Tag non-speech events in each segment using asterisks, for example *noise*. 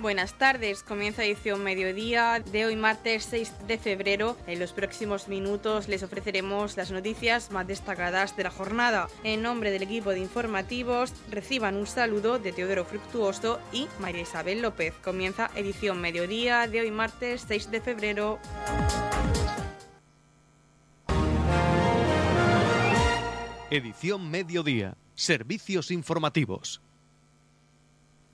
Buenas tardes, comienza edición mediodía de hoy martes 6 de febrero. En los próximos minutos les ofreceremos las noticias más destacadas de la jornada. En nombre del equipo de informativos, reciban un saludo de Teodoro Fructuoso y María Isabel López. Comienza edición mediodía de hoy martes 6 de febrero. Edición mediodía. Servicios informativos.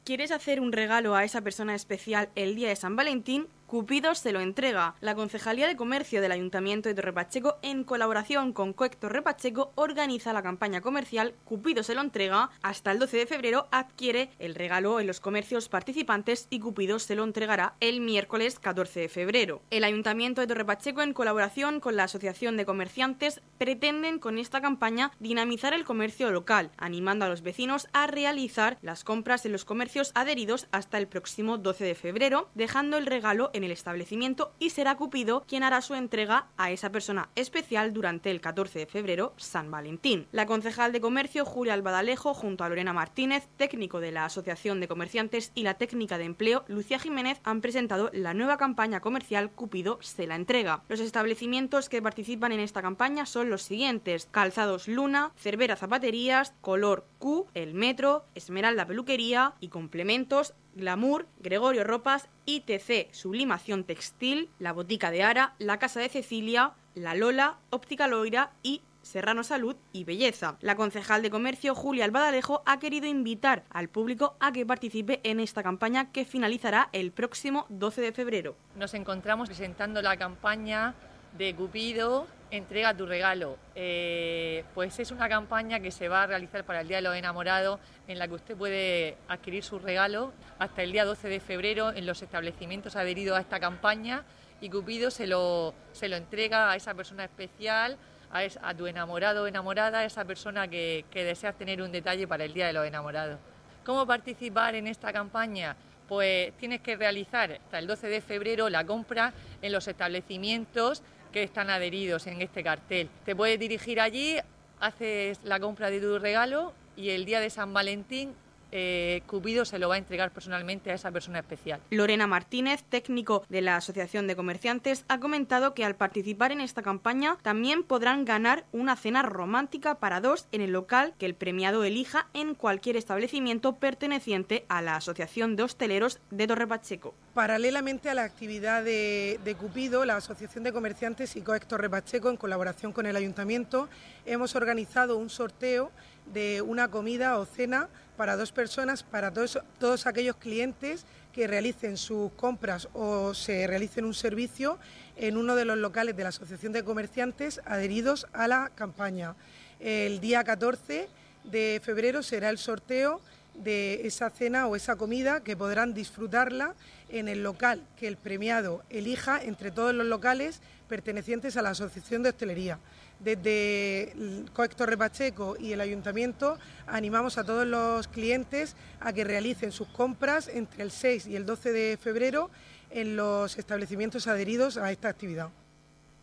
¿Quieres hacer un regalo a esa persona especial el día de San Valentín? Cupido se lo entrega. La Concejalía de Comercio del Ayuntamiento de Torrepacheco, en colaboración con Coec Torrepacheco, organiza la campaña comercial Cupido se lo entrega. Hasta el 12 de febrero adquiere el regalo en los comercios participantes y Cupido se lo entregará el miércoles 14 de febrero. El Ayuntamiento de Torrepacheco, en colaboración con la Asociación de Comerciantes, pretenden con esta campaña dinamizar el comercio local, animando a los vecinos a realizar las compras en los comercios adheridos hasta el próximo 12 de febrero, dejando el regalo en el establecimiento y será Cupido quien hará su entrega a esa persona especial durante el 14 de febrero, San Valentín. La concejal de comercio Julia Albadalejo, junto a Lorena Martínez, técnico de la Asociación de Comerciantes y la técnica de empleo Lucia Jiménez, han presentado la nueva campaña comercial Cupido se la entrega. Los establecimientos que participan en esta campaña son los siguientes: Calzados Luna, Cervera Zapaterías, Color Q, El Metro, Esmeralda Peluquería y complementos Glamour, Gregorio Ropas, ITC, Sublimación Textil, La Botica de Ara, La Casa de Cecilia, La Lola, Óptica Loira y Serrano Salud y Belleza. La concejal de comercio Julia Albadalejo ha querido invitar al público a que participe en esta campaña que finalizará el próximo 12 de febrero. Nos encontramos presentando la campaña de Cupido entrega tu regalo. Eh, pues es una campaña que se va a realizar para el Día de los Enamorados, en la que usted puede adquirir su regalo hasta el día 12 de febrero en los establecimientos adheridos a esta campaña y Cupido se lo, se lo entrega a esa persona especial, a, tu enamorado o enamorada, a esa persona que, que deseas tener un detalle para el Día de los Enamorados. ¿Cómo participar en esta campaña? Pues tienes que realizar hasta el 12 de febrero la compra en los establecimientos que están adheridos en este cartel. Te puedes dirigir allí, haces la compra de tu regalo y el día de San Valentín eh, Cupido se lo va a entregar personalmente a esa persona especial. Lorena Martínez, técnico de la Asociación de Comerciantes, ha comentado que al participar en esta campaña también podrán ganar una cena romántica para dos en el local que el premiado elija en cualquier establecimiento perteneciente a la Asociación de Hosteleros de Torre Pacheco. Paralelamente a la actividad de, Cupido, la Asociación de Comerciantes y COEX Torre Pacheco, en colaboración con el Ayuntamiento, hemos organizado un sorteo de una comida o cena para dos personas, para todos, aquellos clientes que realicen sus compras o se realicen un servicio en uno de los locales de la Asociación de Comerciantes adheridos a la campaña. El día 14 de febrero será el sorteo de esa cena o esa comida que podrán disfrutarla en el local que el premiado elija entre todos los locales pertenecientes a la Asociación de Hostelería. Desde Coector Repacheco y el Ayuntamiento animamos a todos los clientes a que realicen sus compras entre el 6 y el 12 de febrero en los establecimientos adheridos a esta actividad.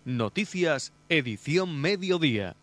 Noticias, edición mediodía.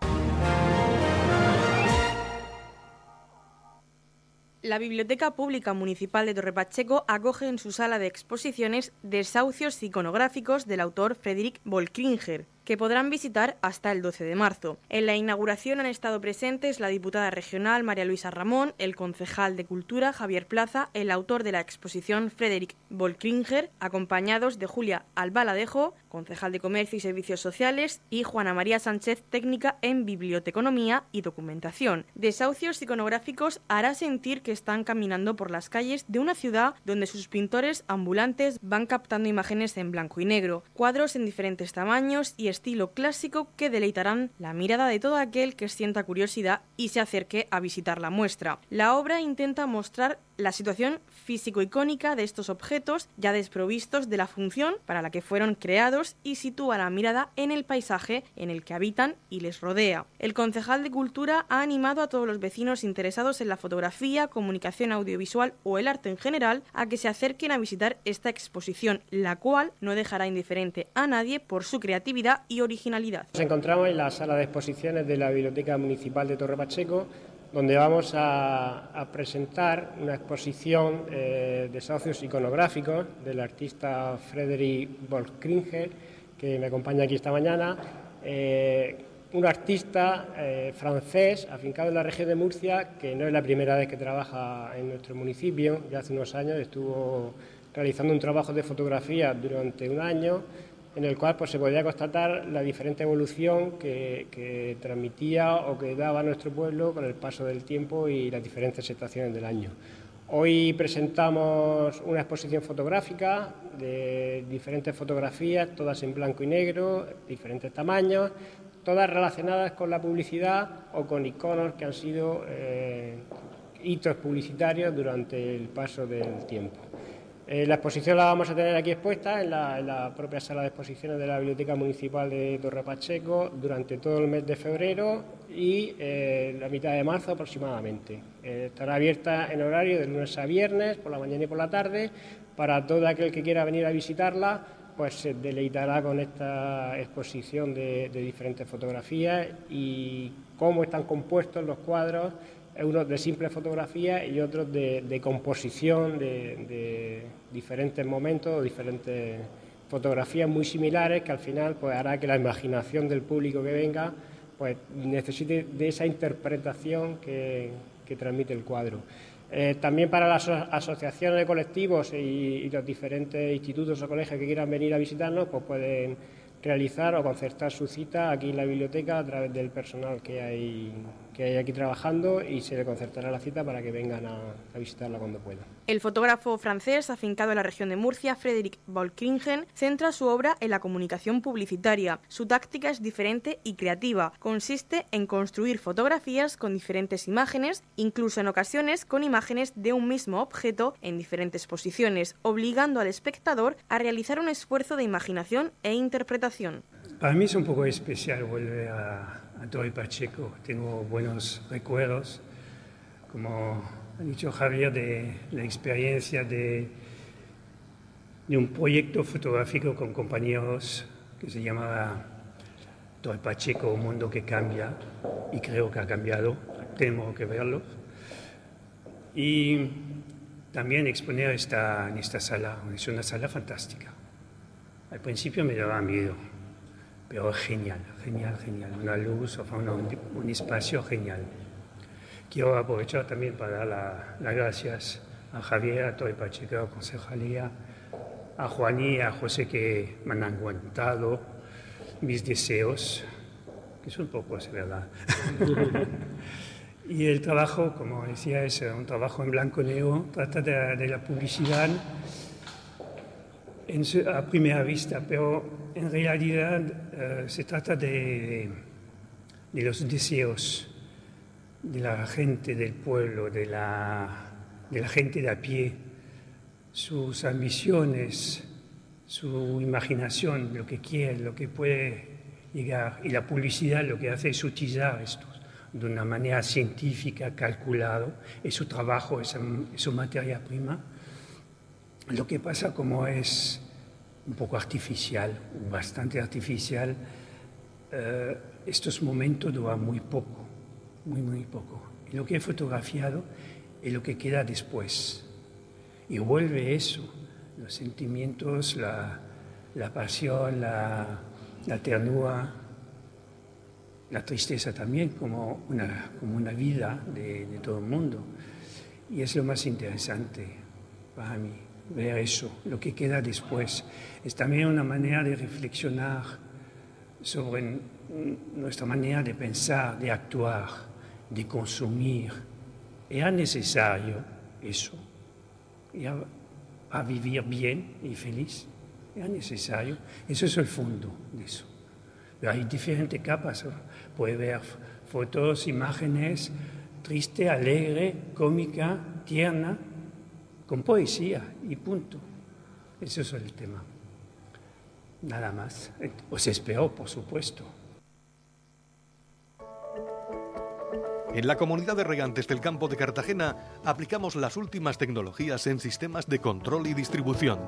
La Biblioteca Pública Municipal de Torrepacheco acoge en su sala de exposiciones desahucios iconográficos del autor Frederick Volkringer, que podrán visitar hasta el 12 de marzo. En la inauguración han estado presentes la diputada regional María Luisa Ramón, el concejal de Cultura Javier Plaza, el autor de la exposición Frederick Volkringer, acompañados de Julia Albaladejo, concejal de Comercio y Servicios Sociales, y Juana María Sánchez, técnica en Biblioteconomía y Documentación. Desahucios iconográficos hará sentir que están caminando por las calles de una ciudad donde sus pintores ambulantes van captando imágenes en blanco y negro, cuadros en diferentes tamaños y estilo clásico que deleitarán la mirada de todo aquel que sienta curiosidad y se acerque a visitar la muestra. La obra intenta mostrar la situación físico-icónica de estos objetos ya desprovistos de la función para la que fueron creados y sitúa la mirada en el paisaje en el que habitan y les rodea. El concejal de Cultura ha animado a todos los vecinos interesados en la fotografía, comunicación audiovisual o el arte en general a que se acerquen a visitar esta exposición, la cual no dejará indiferente a nadie por su creatividad y originalidad. Nos encontramos en la sala de exposiciones de la Biblioteca Municipal de Torre Pacheco donde vamos a, presentar una exposición eh, de socios iconográficos del artista Frederick Volkringer, que me acompaña aquí esta mañana. Eh, un artista eh, francés afincado en la región de Murcia, que no es la primera vez que trabaja en nuestro municipio, ya hace unos años estuvo realizando un trabajo de fotografía durante un año en el cual pues, se podía constatar la diferente evolución que, transmitía o que daba nuestro pueblo con el paso del tiempo y las diferentes estaciones del año. Hoy presentamos una exposición fotográfica de diferentes fotografías, todas en blanco y negro, diferentes tamaños, todas relacionadas con la publicidad o con iconos que han sido eh, hitos publicitarios durante el paso del tiempo. Eh, la exposición la vamos a tener aquí expuesta en la, propia sala de exposiciones de la Biblioteca Municipal de Torre Pacheco durante todo el mes de febrero y eh, la mitad de marzo aproximadamente. Eh, estará abierta en horario de lunes a viernes, por la mañana y por la tarde. Para todo aquel que quiera venir a visitarla, pues se deleitará con esta exposición de diferentes fotografías y cómo están compuestos los cuadros unos de simple fotografía y otros de, composición de, diferentes momentos, diferentes fotografías muy similares que al final pues, hará que la imaginación del público que venga pues, necesite de esa interpretación que, transmite el cuadro. Eh, también para las asociaciones de colectivos y, y, los diferentes institutos o colegios que quieran venir a visitarnos, pues pueden realizar o concertar su cita aquí en la biblioteca a través del personal que hay, que hay aquí trabajando y se le concertará la cita para que vengan a, visitarla cuando puedan. El fotógrafo francés, afincado en la región de Murcia, Frédéric Volkringen, centra su obra en la comunicación publicitaria. Su táctica es diferente y creativa. Consiste en construir fotografías con diferentes imágenes, incluso en ocasiones con imágenes de un mismo objeto en diferentes posiciones, obligando al espectador a realizar un esfuerzo de imaginación e interpretación. Para mí es un poco especial volver a, a Pacheco. Tengo buenos recuerdos, como ha dicho Javier, de la experiencia de, un proyecto fotográfico con compañeros que se llamaba Torre Pacheco, un mundo que cambia, y creo que ha cambiado, tenemos que verlo. Y también exponer esta, en esta sala, es una sala fantástica. Al principio me daba miedo, pero genial, genial, genial. Una luz, un, espacio genial. Quiero aprovechar también para dar las gracias a Javier, a Torre Pacheco, a Concejalía, a Juan y a José que me han aguantado mis deseos, que son pocos, verdad. *laughs* y el trabajo, como decía, es un trabajo en blanco y negro, trata de, de la publicidad a primera vista, pero en realidad eh, se trata de, de, los deseos de la gente del pueblo, de la, de la gente de a pie, sus ambiciones, su imaginación, lo que quiere, lo que puede llegar. Y la publicidad lo que hace es utilizar esto de una manera científica, calculado, es su trabajo, es su materia prima lo que pasa como es un poco artificial, bastante artificial, eh, estos momentos duran muy poco, muy, muy poco. Y lo que he fotografiado es lo que queda después. Y vuelve eso, los sentimientos, la, pasión, la, ternura, la tristeza también como una, como una vida de, de todo el mundo. Y es lo más interesante para mí ver eso, lo que queda después. Es también una manera de reflexionar sobre nuestra manera de pensar, de actuar, de consumir. Era necesario eso, era a vivir bien y feliz. Era necesario. Eso es el fondo de eso. Pero hay diferentes capas. Puede ver fotos, imágenes, triste, alegre, cómica, tierna, con poesía y punto. Eso es el tema. Nada más. Os espero, por supuesto. En la comunidad de regantes del campo de Cartagena aplicamos las últimas tecnologías en sistemas de control y distribución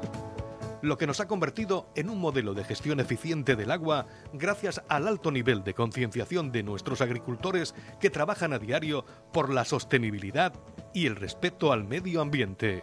lo que nos ha convertido en un modelo de gestión eficiente del agua gracias al alto nivel de concienciación de nuestros agricultores que trabajan a diario por la sostenibilidad y el respeto al medio ambiente.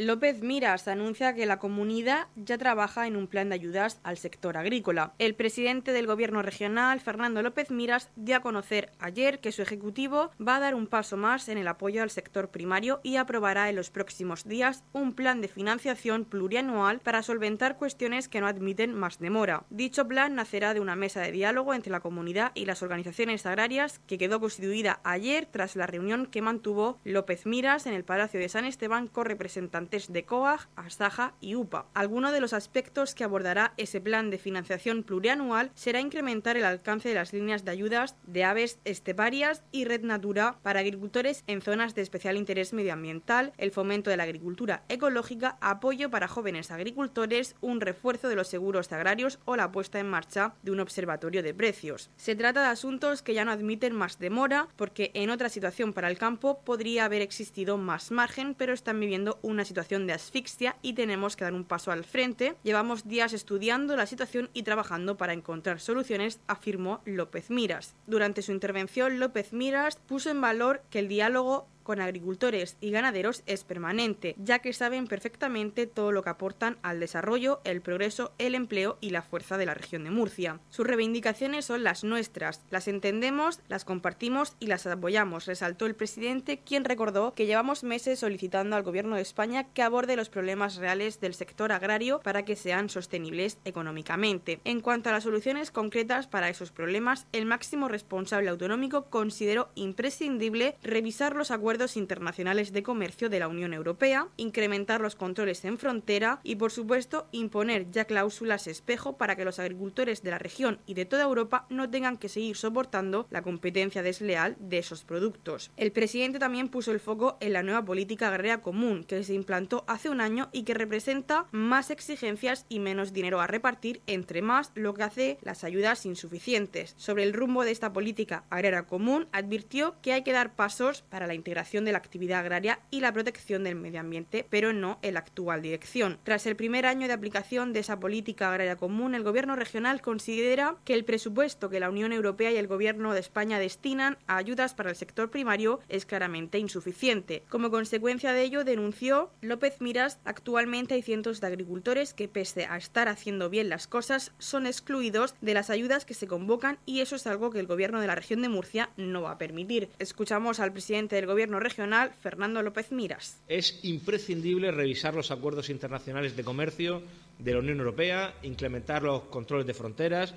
López Miras anuncia que la comunidad ya trabaja en un plan de ayudas al sector agrícola. El presidente del Gobierno regional, Fernando López Miras, dio a conocer ayer que su ejecutivo va a dar un paso más en el apoyo al sector primario y aprobará en los próximos días un plan de financiación plurianual para solventar cuestiones que no admiten más demora. Dicho plan nacerá de una mesa de diálogo entre la comunidad y las organizaciones agrarias que quedó constituida ayer tras la reunión que mantuvo López Miras en el Palacio de San Esteban con representantes de COAG, ASAJA y UPA. Alguno de los aspectos que abordará ese plan de financiación plurianual será incrementar el alcance de las líneas de ayudas de aves esteparias y red natura para agricultores en zonas de especial interés medioambiental, el fomento de la agricultura ecológica, apoyo para jóvenes agricultores, un refuerzo de los seguros agrarios o la puesta en marcha de un observatorio de precios. Se trata de asuntos que ya no admiten más demora porque en otra situación para el campo podría haber existido más margen, pero están viviendo una situación de asfixia y tenemos que dar un paso al frente. Llevamos días estudiando la situación y trabajando para encontrar soluciones, afirmó López Miras. Durante su intervención, López Miras puso en valor que el diálogo con agricultores y ganaderos es permanente, ya que saben perfectamente todo lo que aportan al desarrollo, el progreso, el empleo y la fuerza de la región de Murcia. Sus reivindicaciones son las nuestras, las entendemos, las compartimos y las apoyamos, resaltó el presidente, quien recordó que llevamos meses solicitando al Gobierno de España que aborde los problemas reales del sector agrario para que sean sostenibles económicamente. En cuanto a las soluciones concretas para esos problemas, el máximo responsable autonómico consideró imprescindible revisar los acuerdos internacionales de comercio de la Unión Europea, incrementar los controles en frontera y, por supuesto, imponer ya cláusulas espejo para que los agricultores de la región y de toda Europa no tengan que seguir soportando la competencia desleal de esos productos. El presidente también puso el foco en la nueva política agraria común que se implantó hace un año y que representa más exigencias y menos dinero a repartir, entre más lo que hace las ayudas insuficientes. Sobre el rumbo de esta política agraria común, advirtió que hay que dar pasos para la integración de la actividad agraria y la protección del medio ambiente, pero no en la actual dirección. Tras el primer año de aplicación de esa política agraria común, el Gobierno regional considera que el presupuesto que la Unión Europea y el Gobierno de España destinan a ayudas para el sector primario es claramente insuficiente. Como consecuencia de ello, denunció López Miras, actualmente hay cientos de agricultores que, pese a estar haciendo bien las cosas, son excluidos de las ayudas que se convocan y eso es algo que el Gobierno de la región de Murcia no va a permitir. Escuchamos al presidente del Regional, Fernando López Miras. Es imprescindible revisar los acuerdos internacionales de comercio de la Unión Europea, incrementar los controles de fronteras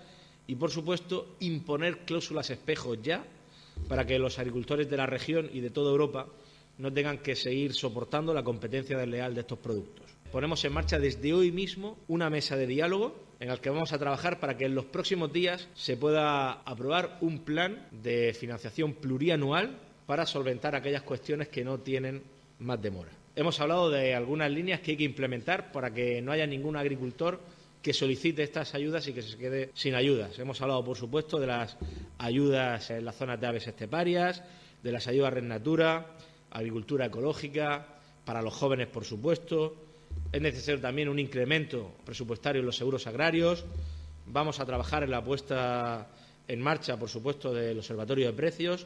y, por supuesto, imponer cláusulas espejos ya para que los agricultores de la región y de toda Europa no tengan que seguir soportando la competencia desleal de estos productos. Ponemos en marcha desde hoy mismo una mesa de diálogo en el que vamos a trabajar para que en los próximos días se pueda aprobar un plan de financiación plurianual para solventar aquellas cuestiones que no tienen más demora. Hemos hablado de algunas líneas que hay que implementar para que no haya ningún agricultor que solicite estas ayudas y que se quede sin ayudas. Hemos hablado, por supuesto, de las ayudas en las zonas de aves esteparias, de las ayudas Red Natura, agricultura ecológica, para los jóvenes, por supuesto. Es necesario también un incremento presupuestario en los seguros agrarios. Vamos a trabajar en la puesta en marcha, por supuesto, del Observatorio de Precios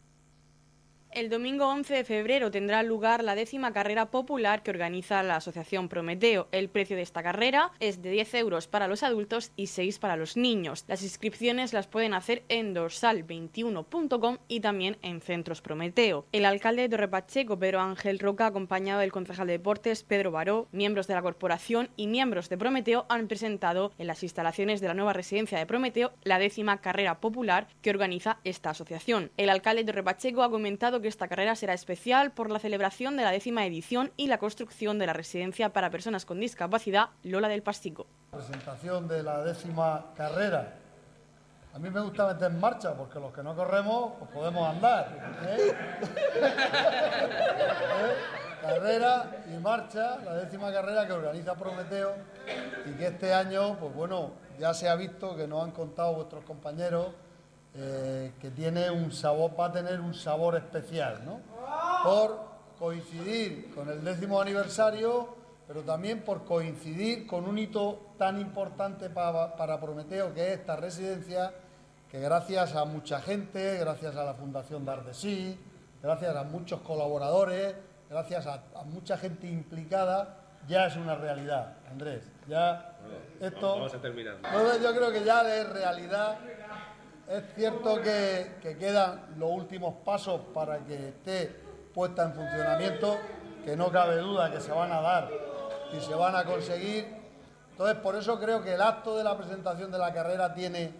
El domingo 11 de febrero tendrá lugar la décima carrera popular que organiza la Asociación Prometeo. El precio de esta carrera es de 10 euros para los adultos y 6 para los niños. Las inscripciones las pueden hacer en dorsal21.com y también en Centros Prometeo. El alcalde de Torrepacheco, Pedro Ángel Roca, acompañado del concejal de deportes, Pedro Baró, miembros de la corporación y miembros de Prometeo, han presentado en las instalaciones de la nueva residencia de Prometeo la décima carrera popular que organiza esta asociación. El alcalde de Torrepacheco ha comentado que esta carrera será especial por la celebración de la décima edición y la construcción de la residencia para personas con discapacidad Lola del Pastico. Presentación de la décima carrera. A mí me gusta meter en marcha porque los que no corremos pues podemos andar. *laughs* Carrera y marcha, la décima carrera que organiza Prometeo y que este año, pues bueno, ya se ha visto que nos han contado vuestros compañeros eh, que tiene un sabor, va a tener un sabor especial, ¿no? Por coincidir con el décimo aniversario, pero también por coincidir con un hito tan importante para, para Prometeo, que es esta residencia, que gracias a mucha gente, gracias a la Fundación Dardesí, gracias a muchos colaboradores, gracias a, mucha gente implicada, ya es una realidad, Andrés. Ya esto. Vamos a terminar. yo creo que ya es realidad. Es cierto que, que quedan los últimos pasos para que esté puesta en funcionamiento, que no cabe duda que se van a dar y se van a conseguir. Entonces, por eso creo que el acto de la presentación de la carrera tiene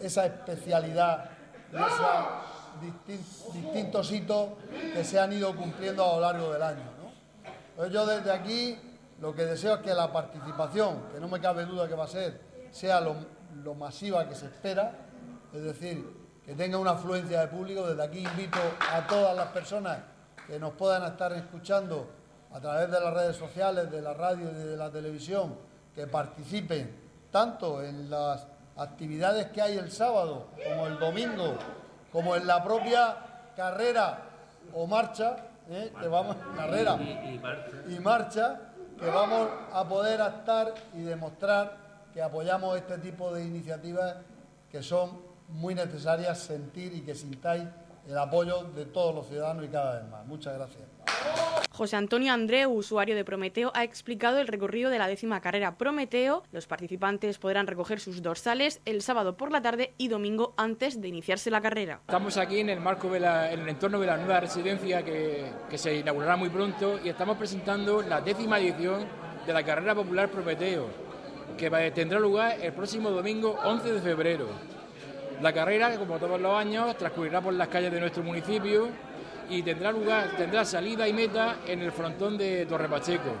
esa especialidad y esa distintos hitos que se han ido cumpliendo a lo largo del año. Entonces yo desde aquí lo que deseo es que la participación, que no me cabe duda que va a ser, sea lo, lo masiva que se espera, es decir, que tenga una afluencia de público. Desde aquí invito a todas las personas que nos puedan estar escuchando a través de las redes sociales, de la radio y de la televisión, que participen tanto en las actividades que hay el sábado como el domingo como en la propia carrera o marcha, ¿eh? que vamos, carrera y, marcha. que vamos a poder estar y demostrar que apoyamos este tipo de iniciativas que son muy necesarias sentir y que sintáis el apoyo de todos los ciudadanos y cada vez más. Muchas gracias. José Antonio Andreu, usuario de Prometeo, ha explicado el recorrido de la décima carrera Prometeo. Los participantes podrán recoger sus dorsales el sábado por la tarde y domingo antes de iniciarse la carrera. Estamos aquí en el marco de la, en el entorno de la nueva residencia que, que se inaugurará muy pronto y estamos presentando la décima edición de la carrera popular Prometeo, que tendrá lugar el próximo domingo 11 de febrero. La carrera, como todos los años, transcurrirá por las calles de nuestro municipio y tendrá lugar, tendrá salida y meta en el frontón de Torre Pacheco.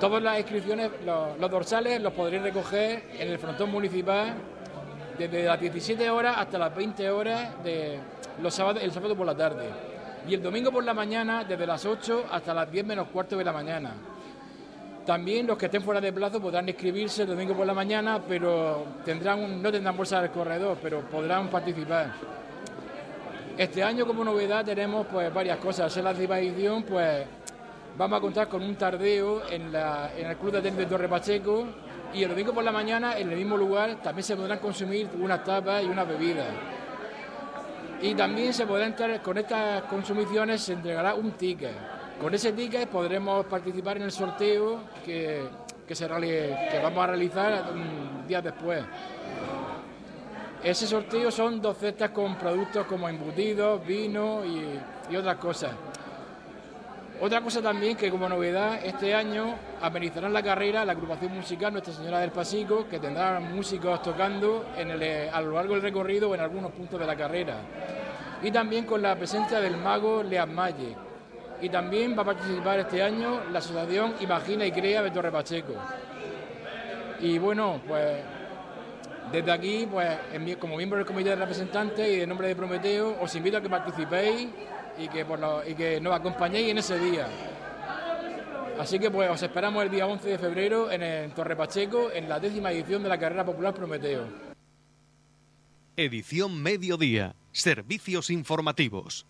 Todas las inscripciones, los, dorsales los podréis recoger en el frontón municipal desde las 17 horas hasta las 20 horas de los sábados, el sábado por la tarde. Y el domingo por la mañana desde las 8 hasta las 10 menos cuarto de la mañana. También los que estén fuera de plazo podrán inscribirse el domingo por la mañana, pero tendrán no tendrán bolsa del corredor, pero podrán participar. Este año como novedad tenemos pues varias cosas. En la edición pues vamos a contar con un tardeo en, el Club de Tenis de Torre Pacheco y el domingo por la mañana en el mismo lugar también se podrán consumir unas tapas y unas bebidas. Y también se podrá entrar, con estas consumiciones se entregará un ticket. Con ese ticket podremos participar en el sorteo que, que, se, que vamos a realizar un día después. Ese sorteo son dos cestas con productos como embutidos, vino y, otras cosas. Otra cosa también que como novedad este año amenizarán la carrera la agrupación musical Nuestra Señora del Pasico, que tendrá músicos tocando a lo largo del recorrido en algunos puntos de la carrera. Y también con la presencia del mago Leas. Y también va a participar este año la asociación Imagina y Crea de Torre Pacheco. Y bueno, pues desde aquí, pues, como miembro del comité de representantes y en nombre de Prometeo, os invito a que participéis y que, y que nos acompañéis en ese día. Así que pues os esperamos el día 11 de febrero en el Torre Pacheco en la décima edición de la carrera popular Prometeo. Edición Mediodía. Servicios informativos.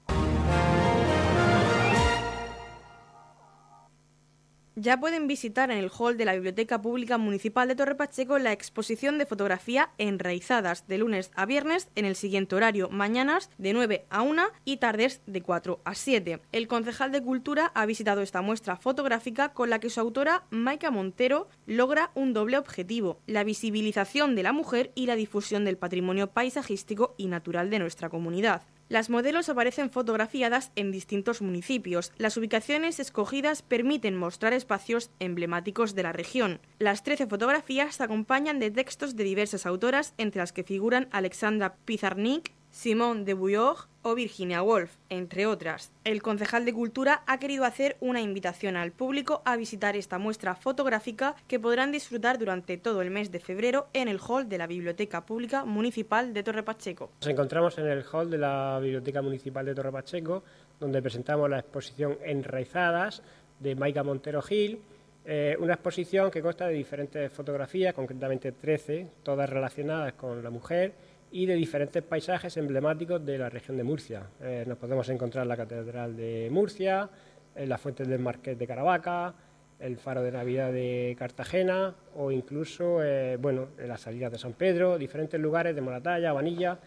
Ya pueden visitar en el hall de la Biblioteca Pública Municipal de Torre Pacheco la exposición de fotografía enraizadas de lunes a viernes en el siguiente horario, mañanas de 9 a 1 y tardes de 4 a 7. El concejal de Cultura ha visitado esta muestra fotográfica con la que su autora, Maika Montero, logra un doble objetivo, la visibilización de la mujer y la difusión del patrimonio paisajístico y natural de nuestra comunidad. Las modelos aparecen fotografiadas en distintos municipios. Las ubicaciones escogidas permiten mostrar espacios emblemáticos de la región. Las 13 fotografías se acompañan de textos de diversas autoras, entre las que figuran Alexandra Pizarnik, Simone de Bouillog o Virginia Woolf, entre otras. El concejal de Cultura ha querido hacer una invitación al público a visitar esta muestra fotográfica que podrán disfrutar durante todo el mes de febrero en el hall de la Biblioteca Pública Municipal de Torre Pacheco. Nos encontramos en el hall de la Biblioteca Municipal de Torre Pacheco, donde presentamos la exposición Enraizadas de Maica Montero Gil, eh, una exposición que consta de diferentes fotografías, concretamente 13, todas relacionadas con la mujer y de diferentes paisajes emblemáticos de la región de Murcia. Eh, nos podemos encontrar la Catedral de Murcia, eh, las fuentes del Marqués de Caravaca, el Faro de Navidad de Cartagena o incluso eh, bueno, las salidas de San Pedro, diferentes lugares de Moratalla, Vanilla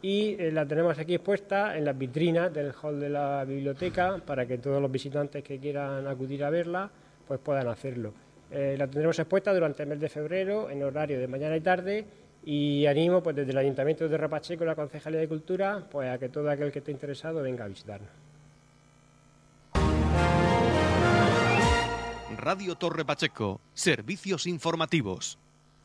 y la tenemos aquí expuesta en las vitrinas del hall de la biblioteca para que todos los visitantes que quieran acudir a verla pues puedan hacerlo. la tendremos expuesta durante el mes de febrero en horario de mañana y tarde y animo pues, desde el Ayuntamiento de Rapacheco y la Concejalía de Cultura pues, a que todo aquel que esté interesado venga a visitarnos. Radio Torre Pacheco, servicios informativos.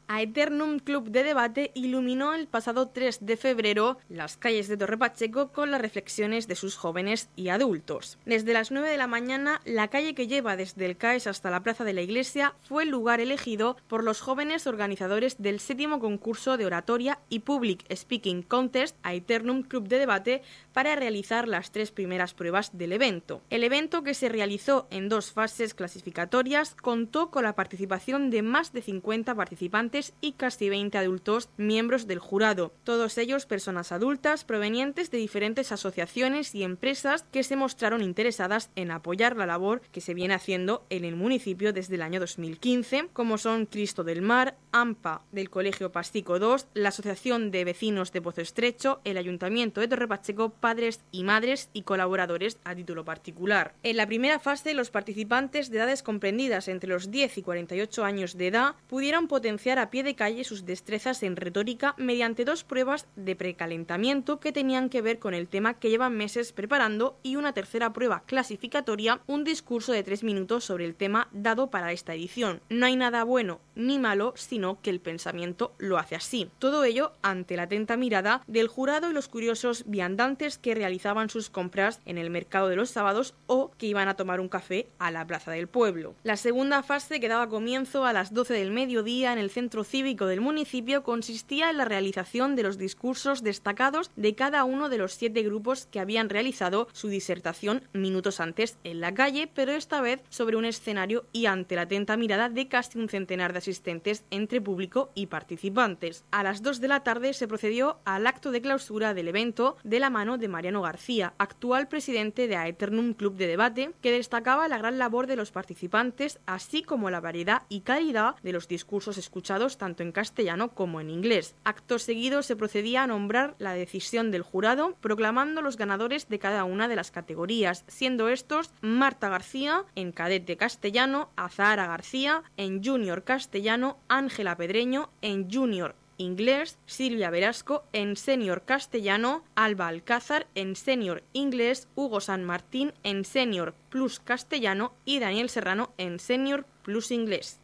Aeternum Club de Debate iluminó el pasado 3 de febrero las calles de Torre Pacheco con las reflexiones de sus jóvenes y adultos. Desde las 9 de la mañana, la calle que lleva desde el CAES hasta la Plaza de la Iglesia fue el lugar elegido por los jóvenes organizadores del séptimo concurso de oratoria y Public Speaking Contest Aeternum Club de Debate para realizar las tres primeras pruebas del evento. El evento, que se realizó en dos fases clasificatorias, contó con la participación de más de 50 participantes y casi 20 adultos miembros del jurado, todos ellos personas adultas provenientes de diferentes asociaciones y empresas que se mostraron interesadas en apoyar la labor que se viene haciendo en el municipio desde el año 2015, como son Cristo del Mar, AMPA del Colegio Pastico 2, la Asociación de Vecinos de Pozo Estrecho, el Ayuntamiento de Torre Pacheco, padres y madres y colaboradores a título particular. En la primera fase, los participantes de edades comprendidas entre los 10 y 48 años de edad pudieron potenciar a pie de calle sus destrezas en retórica mediante dos pruebas de precalentamiento que tenían que ver con el tema que llevan meses preparando y una tercera prueba clasificatoria, un discurso de tres minutos sobre el tema dado para esta edición. No hay nada bueno ni malo, sino que el pensamiento lo hace así. Todo ello ante la atenta mirada del jurado y los curiosos viandantes que realizaban sus compras en el mercado de los sábados o que iban a tomar un café a la plaza del pueblo. La segunda fase que daba comienzo a las 12 del mediodía en el centro cívico del municipio consistía en la realización de los discursos destacados de cada uno de los siete grupos que habían realizado su disertación minutos antes en la calle, pero esta vez sobre un escenario y ante la atenta mirada de casi un centenar de asistentes entre público y participantes. A las dos de la tarde se procedió al acto de clausura del evento de la mano de Mariano García, actual presidente de Aeternum Club de Debate, que destacaba la gran labor de los participantes, así como la variedad y calidad de los discursos escuchados tanto en castellano como en inglés. Acto seguido se procedía a nombrar la decisión del jurado, proclamando los ganadores de cada una de las categorías, siendo estos Marta García en cadete castellano, Azahara García en junior castellano, Ángela Pedreño en junior inglés, Silvia Verasco en senior castellano, Alba Alcázar en senior inglés, Hugo San Martín en senior plus castellano y Daniel Serrano en senior plus inglés.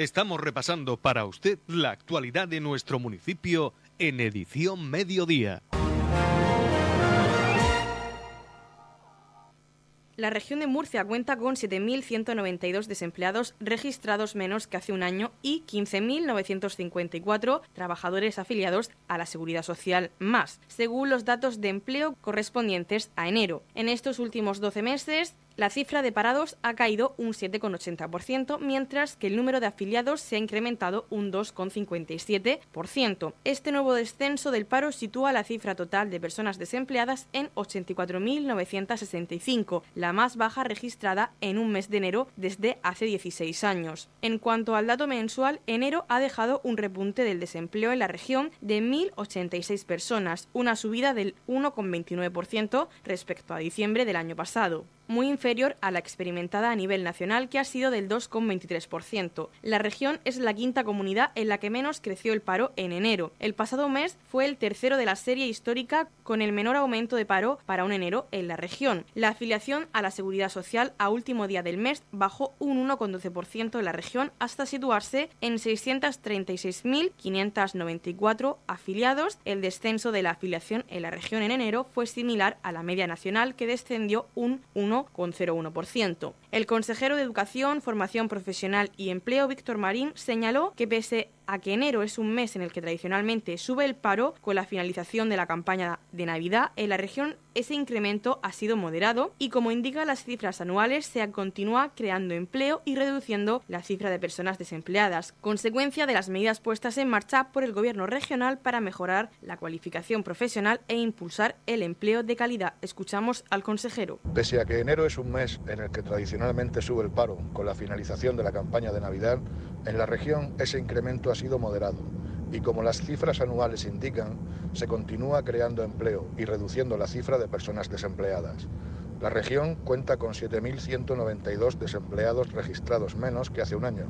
Estamos repasando para usted la actualidad de nuestro municipio en edición mediodía. La región de Murcia cuenta con 7.192 desempleados registrados menos que hace un año y 15.954 trabajadores afiliados a la Seguridad Social más, según los datos de empleo correspondientes a enero. En estos últimos 12 meses, la cifra de parados ha caído un 7,80%, mientras que el número de afiliados se ha incrementado un 2,57%. Este nuevo descenso del paro sitúa la cifra total de personas desempleadas en 84.965, la más baja registrada en un mes de enero desde hace 16 años. En cuanto al dato mensual, enero ha dejado un repunte del desempleo en la región de 1.086 personas, una subida del 1,29% respecto a diciembre del año pasado. Muy inferior a la experimentada a nivel nacional, que ha sido del 2,23%. La región es la quinta comunidad en la que menos creció el paro en enero. El pasado mes fue el tercero de la serie histórica con el menor aumento de paro para un enero en la región. La afiliación a la seguridad social a último día del mes bajó un 1,12% en la región hasta situarse en 636.594 afiliados. El descenso de la afiliación en la región en enero fue similar a la media nacional que descendió un 1,01%. El consejero de Educación, Formación Profesional y Empleo, Víctor Marín, señaló que pese a que enero es un mes en el que tradicionalmente sube el paro con la finalización de la campaña de Navidad, en la región ese incremento ha sido moderado y como indican las cifras anuales se continúa creando empleo y reduciendo la cifra de personas desempleadas, consecuencia de las medidas puestas en marcha por el gobierno regional para mejorar la cualificación profesional e impulsar el empleo de calidad. Escuchamos al consejero. Pese a que enero es un mes en el que tradicionalmente sube el paro con la finalización de la campaña de Navidad, en la región ese incremento ha sido moderado y como las cifras anuales indican, se continúa creando empleo y reduciendo la cifra de personas desempleadas. La región cuenta con 7.192 desempleados registrados menos que hace un año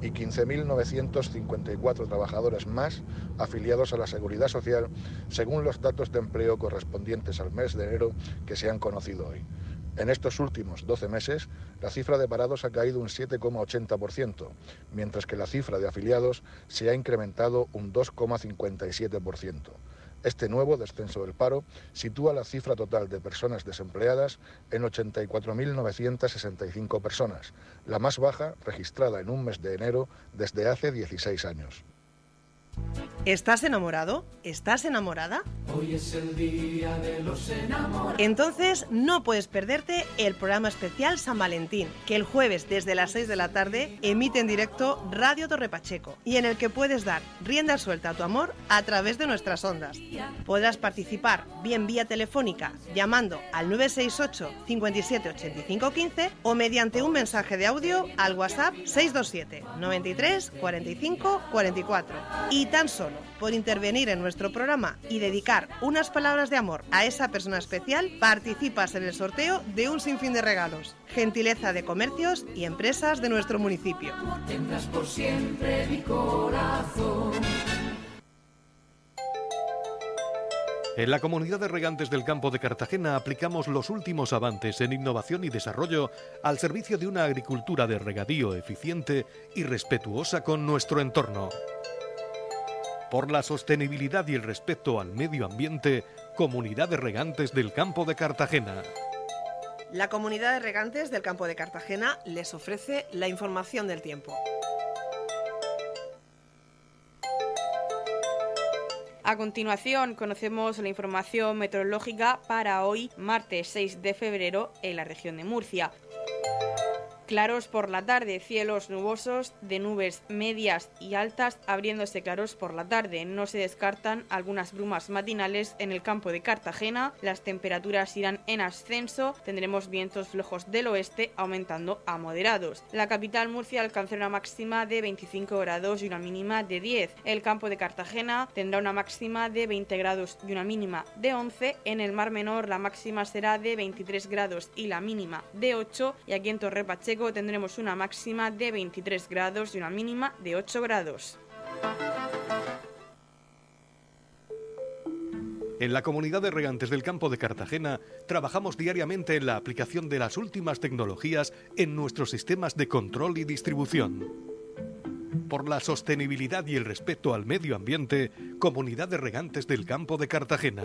y 15.954 trabajadores más afiliados a la Seguridad Social, según los datos de empleo correspondientes al mes de enero que se han conocido hoy. En estos últimos 12 meses, la cifra de parados ha caído un 7,80%, mientras que la cifra de afiliados se ha incrementado un 2,57%. Este nuevo descenso del paro sitúa la cifra total de personas desempleadas en 84.965 personas, la más baja registrada en un mes de enero desde hace 16 años. ¿Estás enamorado? ¿Estás enamorada? Hoy es el día de los enamorados. Entonces no puedes perderte el programa especial San Valentín, que el jueves desde las 6 de la tarde emite en directo Radio Torre Pacheco y en el que puedes dar rienda suelta a tu amor a través de nuestras ondas. Podrás participar bien vía telefónica llamando al 968 57 85 15 o mediante un mensaje de audio al WhatsApp 627 93 45 44. Y tan solo por intervenir en nuestro programa y dedicar unas palabras de amor a esa persona especial, participas en el sorteo de un sinfín de regalos. Gentileza de comercios y empresas de nuestro municipio. Tendrás por siempre mi corazón. En la comunidad de regantes del campo de Cartagena aplicamos los últimos avances en innovación y desarrollo al servicio de una agricultura de regadío eficiente y respetuosa con nuestro entorno. Por la sostenibilidad y el respeto al medio ambiente, Comunidad de Regantes del Campo de Cartagena. La comunidad de regantes del campo de Cartagena les ofrece la información del tiempo. A continuación, conocemos la información meteorológica para hoy, martes 6 de febrero, en la región de Murcia. Claros por la tarde, cielos nubosos de nubes medias y altas, abriéndose claros por la tarde. No se descartan algunas brumas matinales en el campo de Cartagena. Las temperaturas irán en ascenso. Tendremos vientos flojos del oeste aumentando a moderados. La capital Murcia alcanzará una máxima de 25 grados y una mínima de 10. El campo de Cartagena tendrá una máxima de 20 grados y una mínima de 11. En el Mar Menor la máxima será de 23 grados y la mínima de 8. Y aquí en Torre Pacheco tendremos una máxima de 23 grados y una mínima de 8 grados. En la comunidad de regantes del campo de Cartagena trabajamos diariamente en la aplicación de las últimas tecnologías en nuestros sistemas de control y distribución. Por la sostenibilidad y el respeto al medio ambiente, Comunidad de Regantes del Campo de Cartagena.